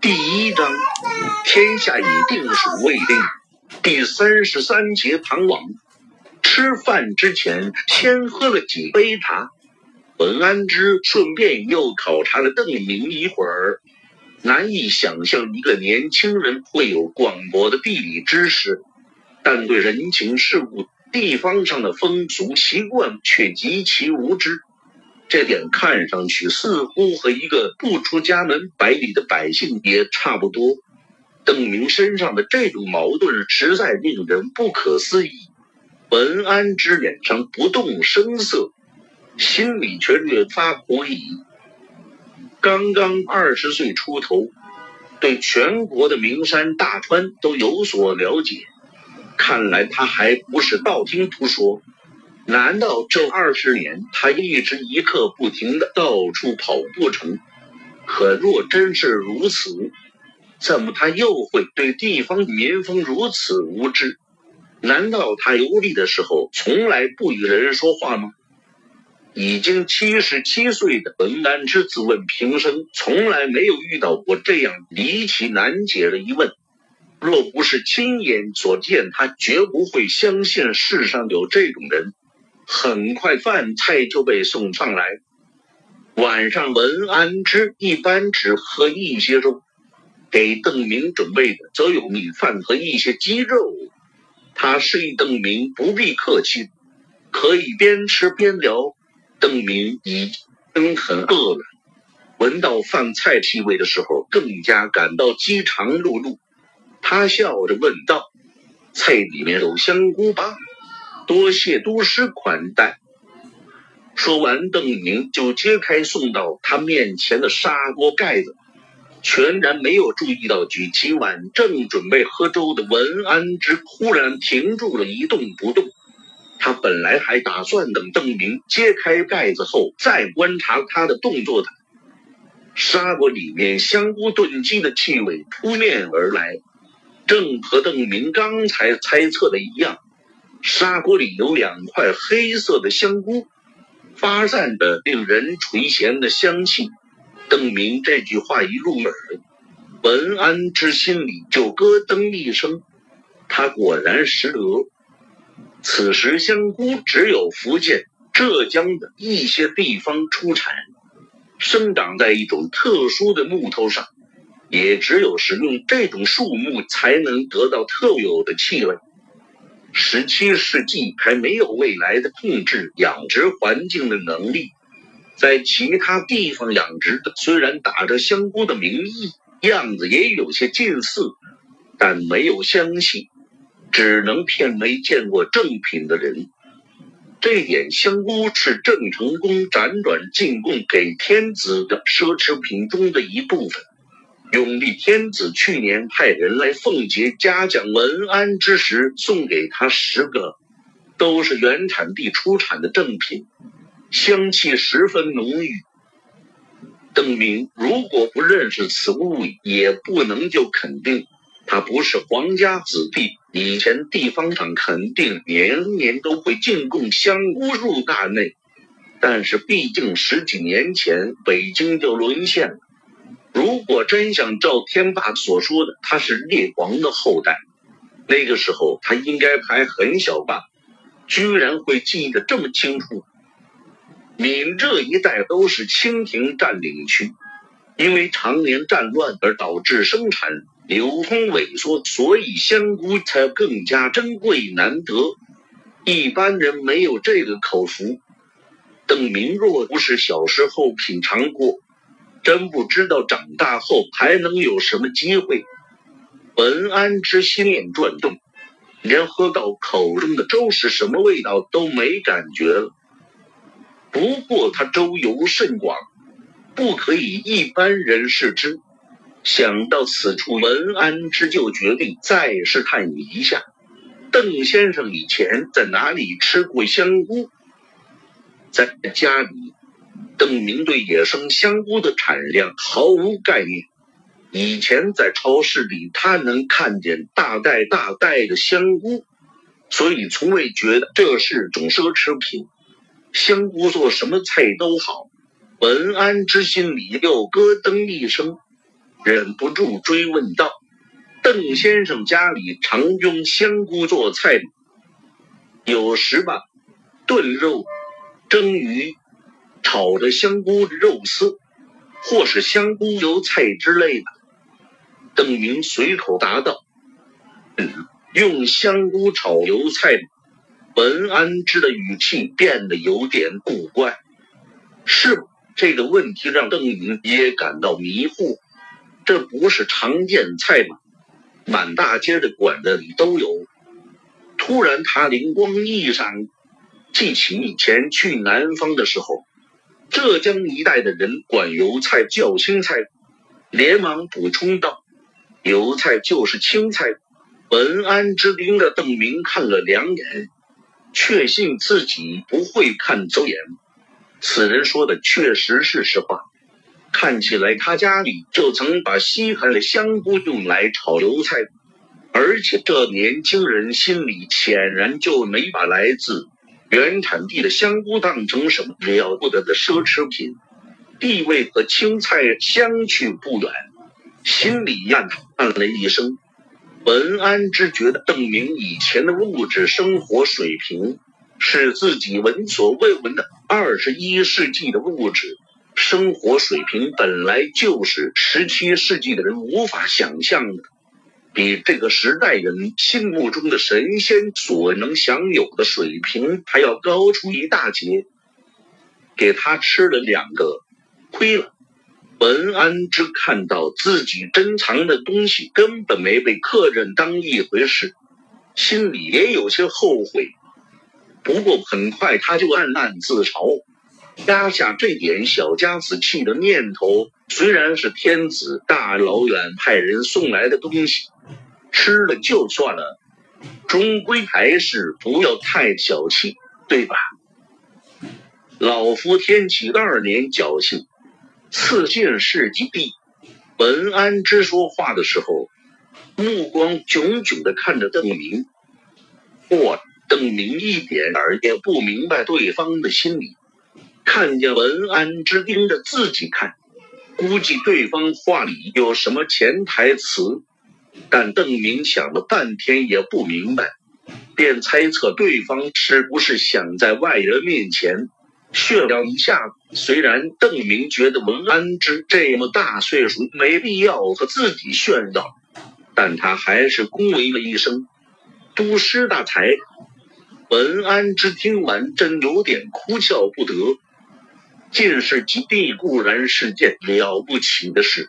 第一章，天下已定属未定。第三十三节，唐王吃饭之前先喝了几杯茶。文安之顺便又考察了邓明一会儿。难以想象一个年轻人会有广博的地理知识，但对人情世故、地方上的风俗习惯却极其无知。这点看上去似乎和一个不出家门百里的百姓也差不多。邓明身上的这种矛盾实在令人不可思议。文安之脸上不动声色，心里却略发狐疑。刚刚二十岁出头，对全国的名山大川都有所了解，看来他还不是道听途说。难道这二十年他一直一刻不停的到处跑不成？可若真是如此，怎么他又会对地方民风如此无知？难道他游历的时候从来不与人说话吗？已经七十七岁的文安之自问平生从来没有遇到过这样离奇难解的疑问。若不是亲眼所见，他绝不会相信世上有这种人。很快，饭菜就被送上来。晚上，文安之一般只喝一些粥，给邓明准备的则有米饭和一些鸡肉。他示意邓明不必客气，可以边吃边聊。邓明已经很饿了，闻到饭菜气味的时候，更加感到饥肠辘辘。他笑着问道：“菜里面有香菇吧？”多谢都师款待。说完，邓明就揭开送到他面前的砂锅盖子，全然没有注意到举起碗正准备喝粥的文安之忽然停住了一动不动。他本来还打算等邓明揭开盖子后再观察他的动作的。砂锅里面香菇炖鸡的气味扑面而来，正和邓明刚才猜测的一样。砂锅里有两块黑色的香菇，发散着令人垂涎的香气。邓明这句话一入耳，文安之心里就咯噔一声。他果然识得，此时香菇只有福建、浙江的一些地方出产，生长在一种特殊的木头上，也只有使用这种树木才能得到特有的气味。十七世纪还没有未来的控制养殖环境的能力，在其他地方养殖的虽然打着香菇的名义，样子也有些近似，但没有香气，只能骗没见过正品的人。这点香菇是郑成功辗转进贡给天子的奢侈品中的一部分。永历天子去年派人来奉节嘉奖文安之时，送给他十个，都是原产地出产的正品，香气十分浓郁。邓明如果不认识此物，也不能就肯定他不是皇家子弟。以前地方上肯定年年都会进贡香菇入大内，但是毕竟十几年前北京就沦陷了。如果真像赵天霸所说的，他是列王的后代，那个时候他应该还很小吧？居然会记得这么清楚。闽浙一带都是清廷占领区，因为常年战乱而导致生产流通萎缩，所以香菇才更加珍贵难得。一般人没有这个口福。邓明若不是小时候品尝过。真不知道长大后还能有什么机会。文安之心念转动，连喝到口中的粥是什么味道都没感觉了。不过他周游甚广，不可以一般人视之。想到此处，文安之就决定再试探一下，邓先生以前在哪里吃过香菇？在家里。邓明对野生香菇的产量毫无概念。以前在超市里，他能看见大袋大袋的香菇，所以从未觉得这是种奢侈品。香菇做什么菜都好。文安之心里又咯噔一声，忍不住追问道：“邓先生家里常用香菇做菜吗？有时吧，炖肉、蒸鱼、炒的香菇肉丝，或是香菇油菜之类的。”邓明随口答道：“嗯，用香菇炒油菜。”文安之的语气变得有点古怪。是这个问题让邓明也感到迷糊。这不是常见菜吗？满大街的馆子里都有。突然，他灵光一闪，记起以前去南方的时候，浙江一带的人管油菜叫青菜，连忙补充道。油菜就是青菜。文安之盯着邓明看了两眼，确信自己不会看走眼。此人说的确实是实话。看起来他家里就曾把稀罕的香菇用来炒油菜，而且这年轻人心里显然就没把来自原产地的香菇当成什么了不得的奢侈品，地位和青菜相去不远。心里暗叹了一声，文安之觉得邓明以前的物质生活水平是自己闻所未闻的。二十一世纪的物质生活水平本来就是十七世纪的人无法想象的，比这个时代人心目中的神仙所能享有的水平还要高出一大截。给他吃了两个，亏了。文安之看到自己珍藏的东西根本没被客人当一回事，心里也有些后悔。不过很快他就暗暗自嘲，压下这点小家子气的念头。虽然是天子大老远派人送来的东西，吃了就算了，终归还是不要太小气，对吧？老夫天启二年侥幸。赐进士及第，文安之说话的时候，目光炯炯的看着邓明。我邓明一点儿也不明白对方的心理，看见文安之盯着自己看，估计对方话里有什么潜台词。但邓明想了半天也不明白，便猜测对方是不是想在外人面前。炫耀一下，虽然邓明觉得文安之这么大岁数没必要和自己炫耀，但他还是恭维了一声：“都师大才。”文安之听完真有点哭笑不得。进士及第固然是件了不起的事，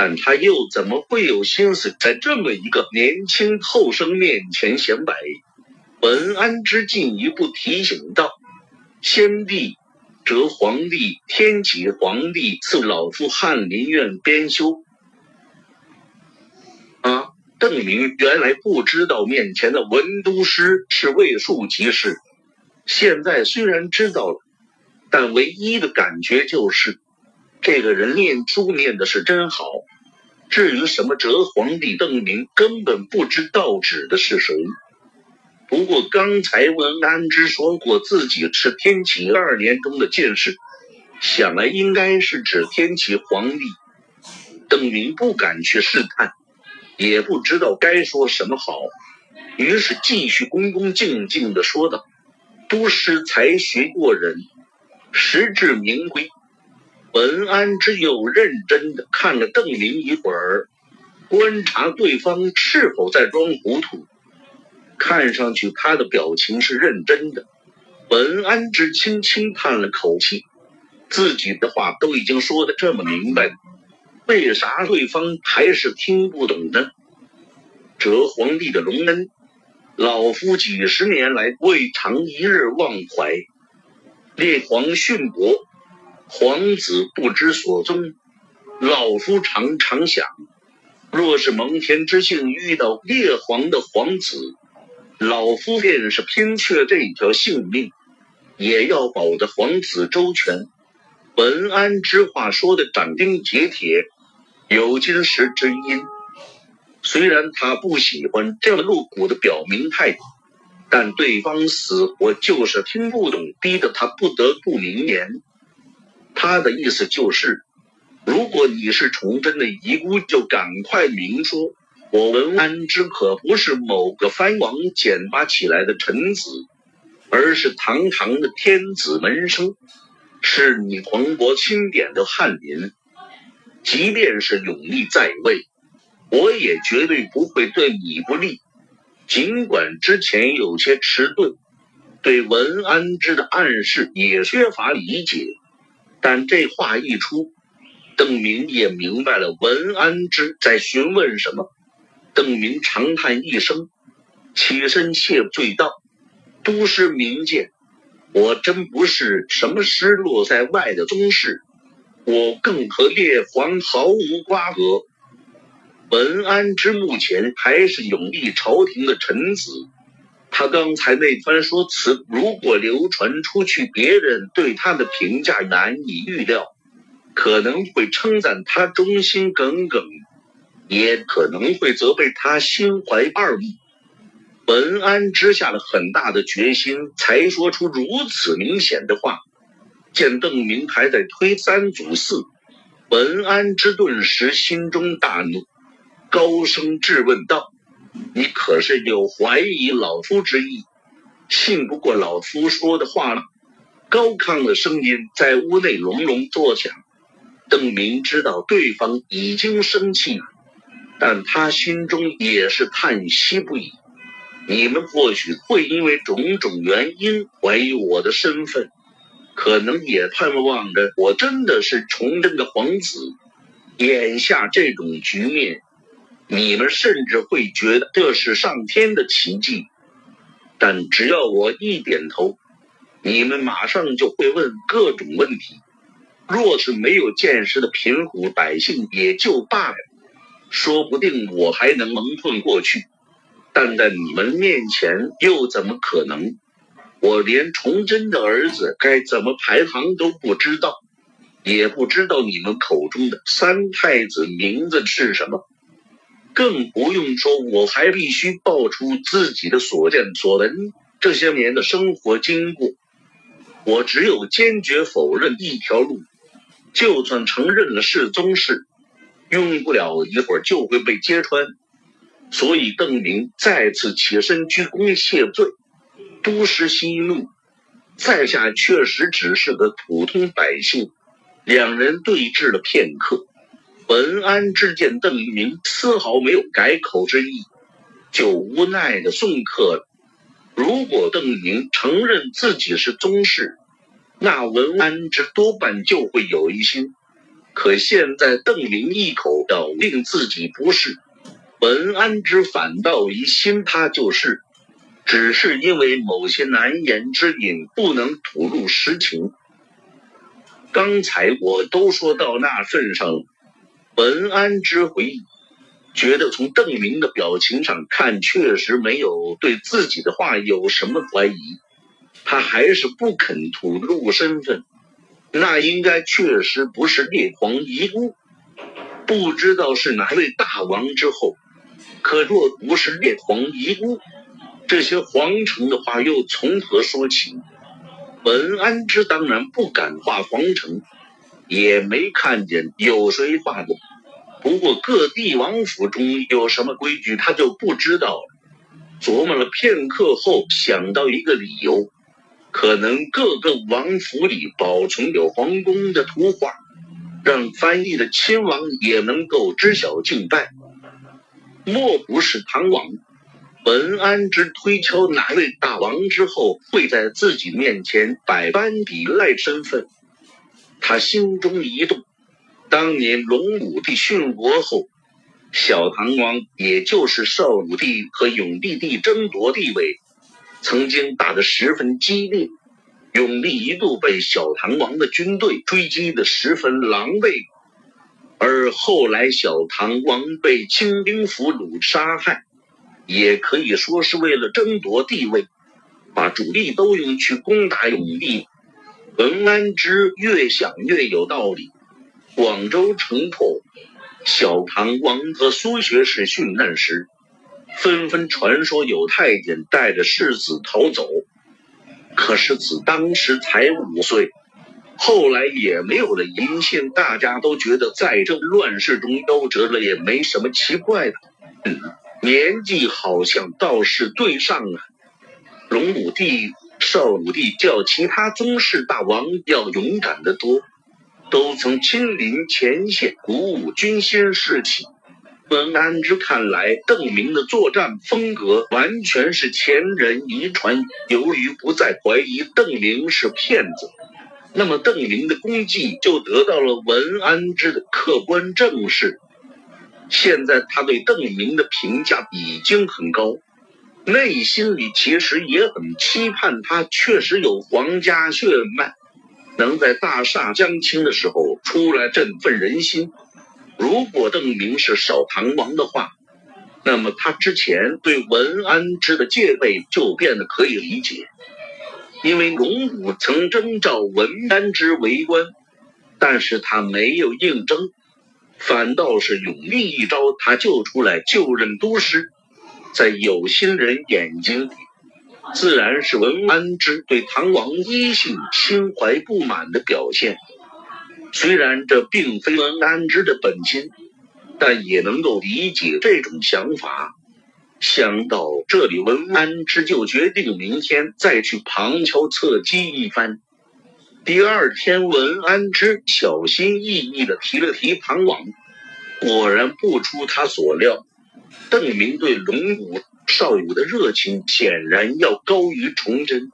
但他又怎么会有心思在这么一个年轻后生面前显摆？文安之进一步提醒道。先帝、哲皇帝、天启皇帝赐老夫翰林院编修。啊，邓明原来不知道面前的文都师是位庶吉士，现在虽然知道了，但唯一的感觉就是，这个人念书念的是真好。至于什么哲皇帝，邓明根本不知道指的是谁。不过刚才文安之说过自己是天启二年中的进士，想来应该是指天启皇帝。邓明不敢去试探，也不知道该说什么好，于是继续恭恭敬敬地说道：“都师才学过人，实至名归。”文安之又认真地看了邓林一会儿，观察对方是否在装糊涂。看上去他的表情是认真的。文安之轻轻叹了口气，自己的话都已经说的这么明白了，为啥对方还是听不懂呢？哲皇帝的隆恩，老夫几十年来未尝一日忘怀。列皇殉国，皇子不知所踪，老夫常常想，若是蒙恬之幸遇到列皇的皇子。老夫便是拼却这一条性命，也要保得皇子周全。文安之话说的斩钉截铁，有金石之音。虽然他不喜欢这么露骨的表明态度，但对方死活就是听不懂，逼得他不得不明言。他的意思就是，如果你是崇祯的遗孤，就赶快明说。我文安之可不是某个藩王捡拔起来的臣子，而是堂堂的天子门生，是你皇国钦点的翰林。即便是永历在位，我也绝对不会对你不利。尽管之前有些迟钝，对文安之的暗示也缺乏理解，但这话一出。邓明也明白了文安之在询问什么。邓明长叹一声，起身谢罪道：“都师明鉴，我真不是什么失落在外的宗室，我更和列皇毫无瓜葛。文安之目前还是永历朝廷的臣子，他刚才那番说辞，如果流传出去，别人对他的评价难以预料。”可能会称赞他忠心耿耿，也可能会责备他心怀二意。文安之下了很大的决心，才说出如此明显的话。见邓明还在推三阻四，文安之顿时心中大怒，高声质问道：“你可是有怀疑老夫之意，信不过老夫说的话了？”高亢的声音在屋内隆隆作响。邓明知道对方已经生气，但他心中也是叹息不已。你们或许会因为种种原因怀疑我的身份，可能也盼望着我真的是崇祯的皇子。眼下这种局面，你们甚至会觉得这是上天的奇迹。但只要我一点头，你们马上就会问各种问题。若是没有见识的贫苦百姓也就罢了，说不定我还能蒙混过去。但在你们面前又怎么可能？我连崇祯的儿子该怎么排行都不知道，也不知道你们口中的三太子名字是什么，更不用说我还必须报出自己的所见所闻，这些年的生活经过。我只有坚决否认一条路。就算承认了是宗室，用不了一会儿就会被揭穿。所以邓明再次起身鞠躬谢罪。都师息怒，在下确实只是个普通百姓。两人对峙了片刻，文安之见邓明丝毫没有改口之意，就无奈的送客了。如果邓明承认自己是宗室，那文安之多半就会有疑心，可现在邓明一口咬定自己不是，文安之反倒疑心他就是，只是因为某些难言之隐不能吐露实情。刚才我都说到那份上了，文安之回忆，觉得从邓明的表情上看，确实没有对自己的话有什么怀疑。他还是不肯吐露身份，那应该确实不是列皇遗孤，不知道是哪位大王之后。可若不是列皇遗孤，这些皇城的话又从何说起？文安之当然不敢画皇城，也没看见有谁画过。不过各地王府中有什么规矩，他就不知道了。琢磨了片刻后，想到一个理由。可能各个王府里保存有皇宫的图画，让翻译的亲王也能够知晓敬拜。莫不是唐王文安之推敲哪位大王之后会在自己面前百般抵赖身份？他心中一动。当年龙武帝殉国后，小唐王也就是少武帝和永帝帝争夺地位。曾经打得十分激烈，永历一度被小唐王的军队追击的十分狼狈，而后来小唐王被清兵俘虏杀害，也可以说是为了争夺地位，把主力都用去攻打永历。文安之越想越有道理，广州城破，小唐王和苏学士殉难时。纷纷传说有太监带着世子逃走，可世子当时才五岁，后来也没有了音信，大家都觉得在这乱世中夭折了也没什么奇怪的。嗯，年纪好像倒是对上了。龙武帝、少武帝叫其他宗室大王要勇敢得多，都曾亲临前线鼓舞军心士气。文安之看来，邓明的作战风格完全是前人遗传。由于不再怀疑邓明是骗子。那么邓明的功绩就得到了文安之的客观正视。现在他对邓明的评价已经很高，内心里其实也很期盼他确实有皇家血脉，能在大厦将倾的时候出来振奋人心。如果邓明是少唐王的话，那么他之前对文安之的戒备就变得可以理解。因为龙武曾征召文安之为官，但是他没有应征，反倒是永历一招，他就出来就任都师。在有心人眼睛里，自然是文安之对唐王威信心怀不满的表现。虽然这并非文安之的本心，但也能够理解这种想法。想到这里，文安之就决定明天再去旁敲侧击一番。第二天，文安之小心翼翼地提了提唐王，果然不出他所料，邓明对龙武、少武的热情显然要高于崇祯。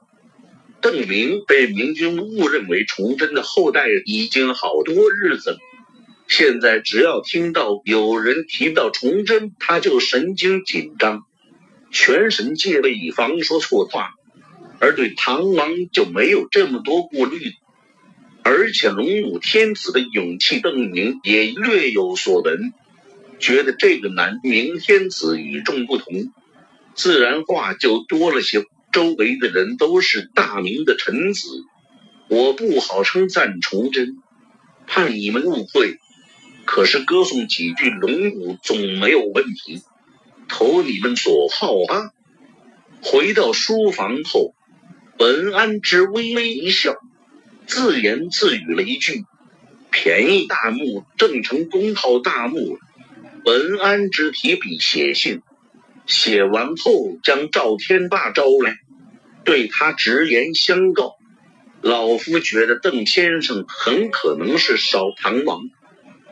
邓明被明军误认为崇祯的后代已经好多日子了。现在只要听到有人提到崇祯，他就神经紧张，全神戒备，以防说错话；而对唐王就没有这么多顾虑。而且龙武天子的勇气，邓明也略有所闻，觉得这个南明天子与众不同，自然话就多了些。周围的人都是大明的臣子，我不好称赞崇祯，怕你们误会。可是歌颂几句龙武总没有问题，投你们所好吧。回到书房后，文安之微微一笑，自言自语了一句：“便宜大木，郑成功号大木。”文安之提笔写信，写完后将赵天霸招来，对他直言相告：“老夫觉得邓先生很可能是少唐王。”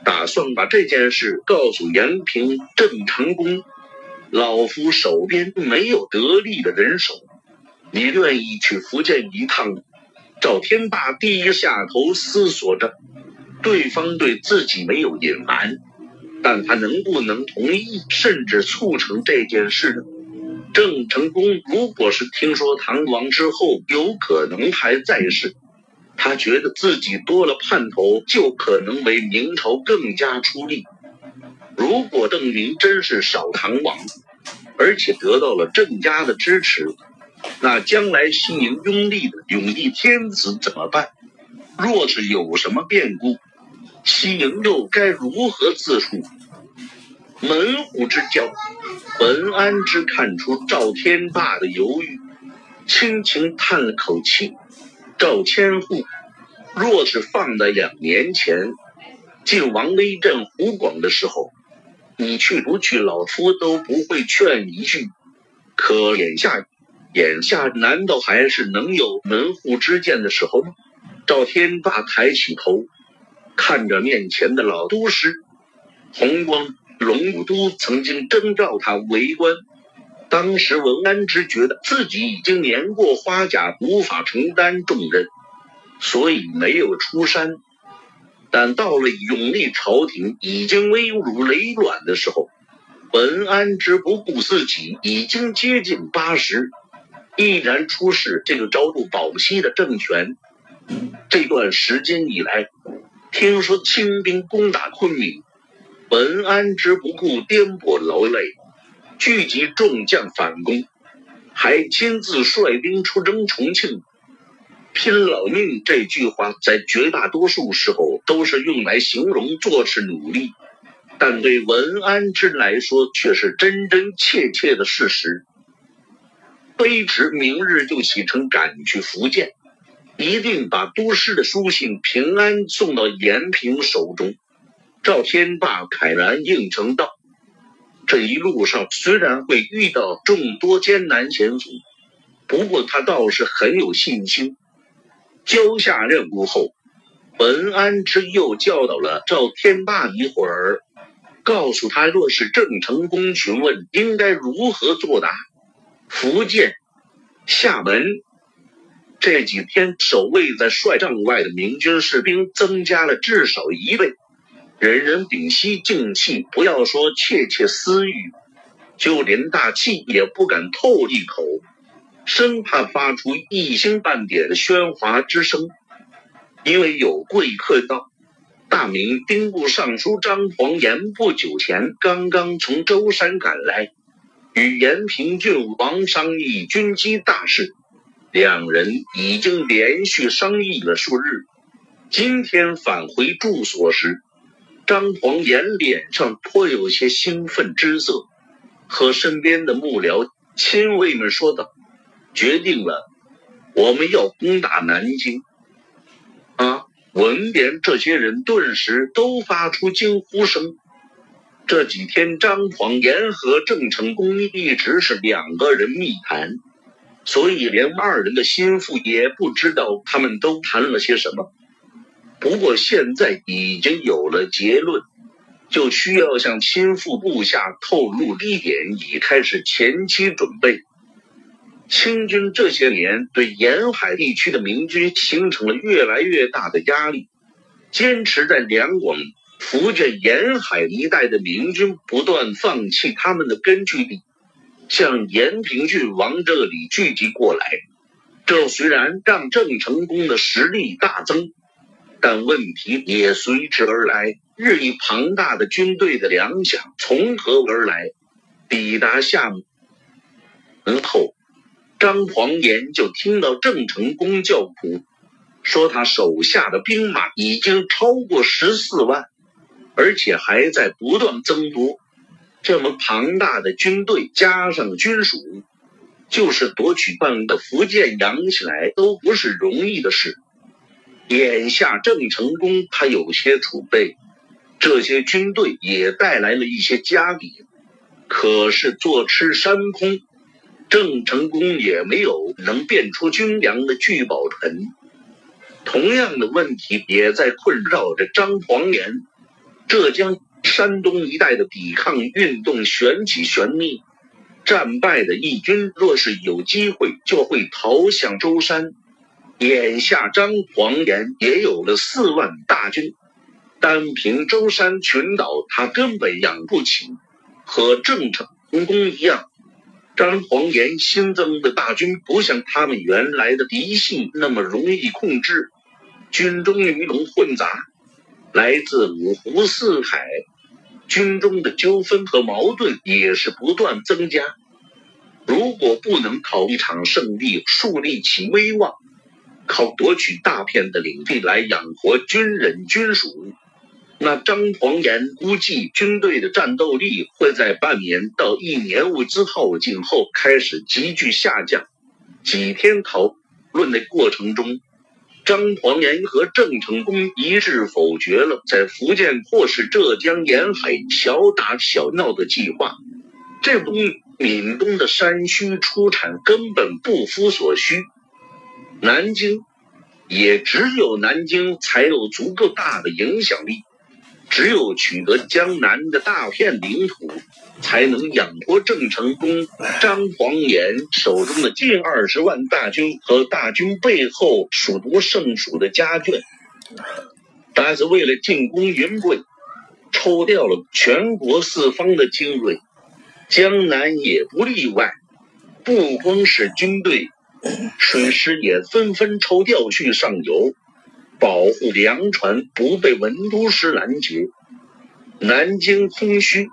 打算把这件事告诉延平、郑成功。老夫手边没有得力的人手，你愿意去福建一趟？赵天霸低下头思索着，对方对自己没有隐瞒，但他能不能同意，甚至促成这件事呢？郑成功如果是听说唐王之后有可能还在世。他觉得自己多了盼头，就可能为明朝更加出力。如果邓明真是少唐王，而且得到了郑家的支持，那将来西营拥立的永历天子怎么办？若是有什么变故，西营又该如何自处？门户之交，文安之看出赵天霸的犹豫，轻轻叹了口气。赵千户，若是放在两年前晋王威震湖广的时候，你去不去，老夫都不会劝一句。可眼下，眼下难道还是能有门户之见的时候吗？赵天霸抬起头，看着面前的老都师，红光龙都曾经征召他为官。当时文安之觉得自己已经年过花甲，无法承担重任，所以没有出山。但到了永历朝廷已经危如累卵的时候，文安之不顾自己已经接近八十，毅然出使这个朝不保夕的政权。这段时间以来，听说清兵攻打昆明，文安之不顾颠簸劳累。聚集众将反攻，还亲自率兵出征重庆，拼老命。这句话在绝大多数时候都是用来形容做事努力，但对文安之来说却是真真切切的事实。卑职明日就启程赶去福建，一定把都师的书信平安送到延平手中。赵天霸慨然应承道：“这一路上虽然会遇到众多艰难险阻，不过他倒是很有信心。”交下任务后，文安之又教导了赵天霸一会儿，告诉他若是郑成功询问应该如何作答。福建、厦门这几天守卫在帅帐外的明军士兵增加了至少一倍，人人屏息静气，不要说窃窃私语，就连大气也不敢透一口，生怕发出一星半点的喧哗之声。因为有贵客到，大明兵部尚书张煌言不久前刚刚从舟山赶来。与延平郡王商议军机大事，两人已经连续商议了数日。今天返回住所时，张狂岩脸上颇有些兴奋之色，和身边的幕僚亲卫们说道：“决定了，我们要攻打南京。”啊！闻言，这些人顿时都发出惊呼声。这几天，张狂岩和郑成功一直是两个人密谈，所以连二人的心腹也不知道他们都谈了些什么。不过现在已经有了结论，就需要向心腹部下透露一点，以开始前期准备。清军这些年对沿海地区的明军形成了越来越大的压力，坚持在两广。福建沿海一带的明军不断放弃他们的根据地，向延平郡王这里聚集过来。这虽然让郑成功的实力大增，但问题也随之而来。日益庞大的军队的粮饷从何而来？抵达厦门后，张黄岩就听到郑成功叫苦，说他手下的兵马已经超过十四万。而且还在不断增多，这么庞大的军队加上军属，就是夺取半个福建养起来都不是容易的事。眼下郑成功他有些储备，这些军队也带来了一些家底，可是坐吃山空，郑成功也没有能变出军粮的聚宝盆。同样的问题也在困扰着张黄岩。浙江、山东一带的抵抗运动旋起旋灭，战败的义军若是有机会，就会逃向舟山。眼下张黄岩也有了四万大军，单凭舟山群岛，他根本养不起。和郑成功一样，张黄岩新增的大军不像他们原来的嫡系那么容易控制，军中鱼龙混杂。来自五湖四海，军中的纠纷和矛盾也是不断增加。如果不能靠一场胜利树立起威望，靠夺取大片的领地来养活军人军属，那张黄岩估计军队的战斗力会在半年到一年物资耗尽后开始急剧下降。几天讨论的过程中。张黄岩和郑成功一致否决了在福建或是浙江沿海小打小闹的计划。这东闽东的山区出产根本不敷所需，南京也只有南京才有足够大的影响力。只有取得江南的大片领土，才能养活郑成功、张黄岩手中的近二十万大军和大军背后数不胜数的家眷。但是为了进攻云贵，抽调了全国四方的精锐，江南也不例外。不光是军队，水师也纷纷抽调去上游。保护粮船不被文都师拦截，南京空虚，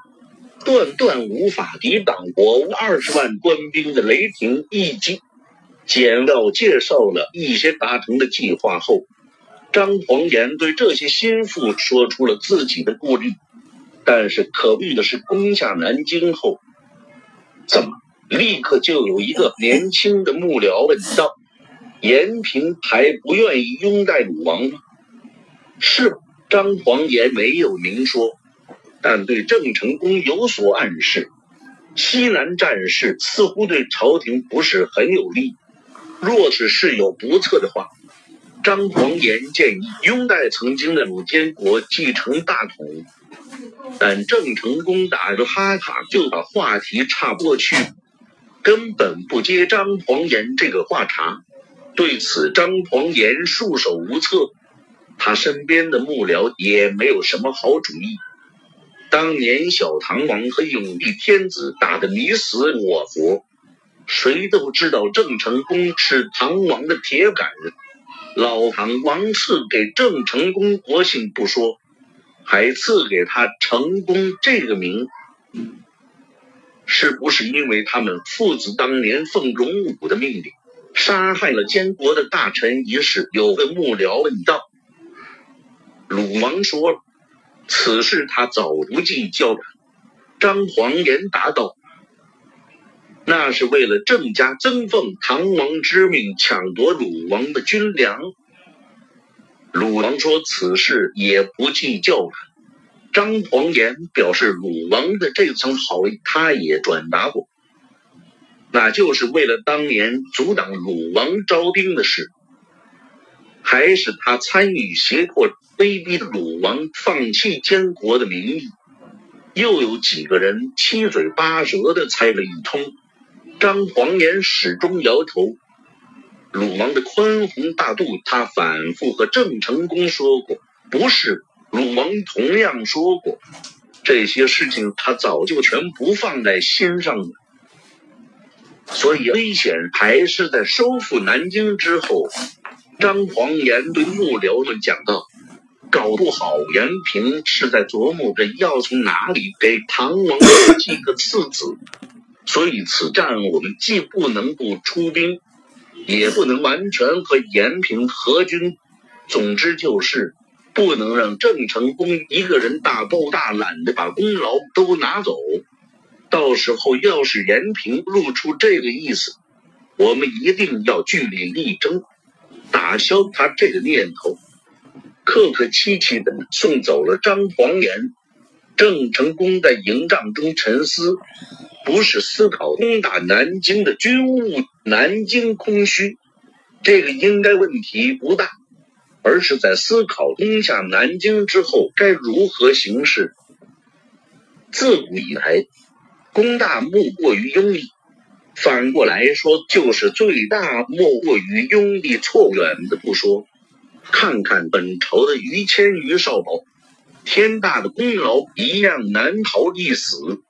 断断无法抵挡我吴二十万官兵的雷霆一击。简要介绍了一些达成的计划后，张黄岩对这些心腹说出了自己的顾虑。但是可虑的是，攻下南京后，怎么立刻就有一个年轻的幕僚问道：“延平还不愿意拥戴鲁王吗？是张黄岩没有明说，但对郑成功有所暗示。西南战事似乎对朝廷不是很有利，若是事有不测的话，张黄岩建议拥戴曾经的鲁监国继承大统。但郑成功打着哈哈就把话题岔过去，根本不接张黄岩这个话茬。对此，张狂岩束手无策，他身边的幕僚也没有什么好主意。当年小唐王和永历天子打得你死我活，谁都知道郑成功是唐王的铁杆人。老唐王赐给郑成功国姓不说。还赐给他“成功”这个名，是不是因为他们父子当年奉荣武的命令杀害了监国的大臣一事？有个幕僚问道。鲁王说：“此事他早不计较了。”张黄岩答道：“那是为了郑家增奉唐王之命，抢夺鲁王的军粮。”鲁王说：“此事也不计较了。”张黄岩表示，鲁王的这层好意，他也转达过，那就是为了当年阻挡鲁王招兵的事，还是他参与胁迫、威逼鲁王放弃监国的名义。又有几个人七嘴八舌的猜了一通。张黄岩始终摇头。鲁王的宽宏大度，他反复和郑成功说过，不是。鲁王同样说过，这些事情他早就全不放在心上了。所以危险还是在收复南京之后。张黄岩对幕僚们讲道：“搞不好延平是在琢磨着要从哪里给唐王寄个次子，所以此战我们既不能不出兵。”也不能完全和延平合军，总之就是不能让郑成功一个人大包大揽的把功劳都拿走。到时候要是延平露出这个意思，我们一定要据理力争，打消他这个念头。客客气气的送走了张黄岩，郑成功在营帐中沉思。不是思考攻打南京的军务，南京空虚，这个应该问题不大，而是在思考攻下南京之后该如何行事。自古以来，功大莫过于拥立，反过来说就是最大莫过于拥立。错远的不说，看看本朝的于谦、于少保，天大的功劳一样难逃一死。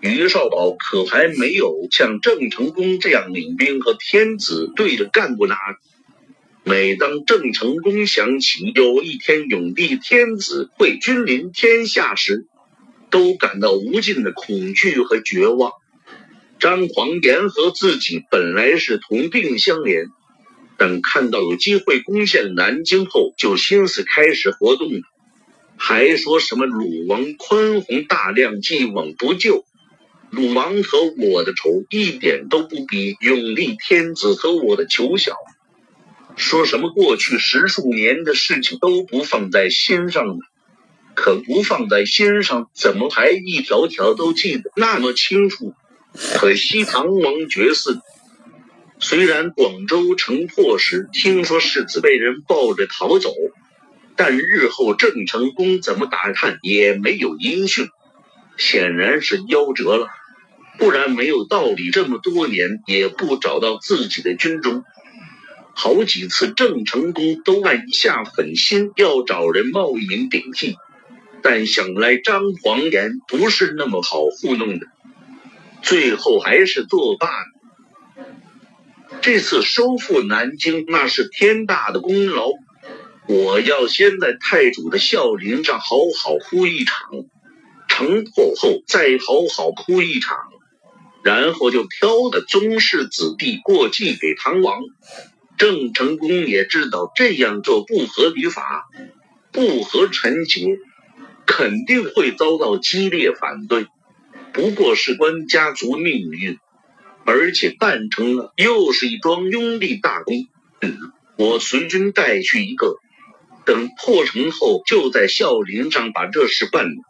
于少保可还没有像郑成功这样领兵和天子对着干过呢。每当郑成功想起有一天永帝天子会君临天下时，都感到无尽的恐惧和绝望。张黄岩和自己本来是同病相怜，等看到有机会攻陷南京后，就心思开始活动了，还说什么鲁王宽宏大量，既往不咎。鲁王和我的仇一点都不比永历天子和我的仇小。说什么过去十数年的事情都不放在心上呢？可不放在心上，怎么还一条条都记得那么清楚？可惜唐王绝嗣，虽然广州城破时听说世子被人抱着逃走，但日后郑成功怎么打探也没有音讯，显然是夭折了。不然没有道理，这么多年也不找到自己的军中。好几次郑成功都暗下狠心要找人冒名顶替，但想来张黄岩不是那么好糊弄的，最后还是作罢了。这次收复南京那是天大的功劳，我要先在太祖的孝陵上好好哭一场，城破后再好好哭一场。然后就挑的宗室子弟过继给唐王。郑成功也知道这样做不合礼法，不合臣节，肯定会遭到激烈反对。不过事关家族命运，而且办成了又是一桩拥立大功，我随军带去一个，等破城后就在孝陵上把这事办了。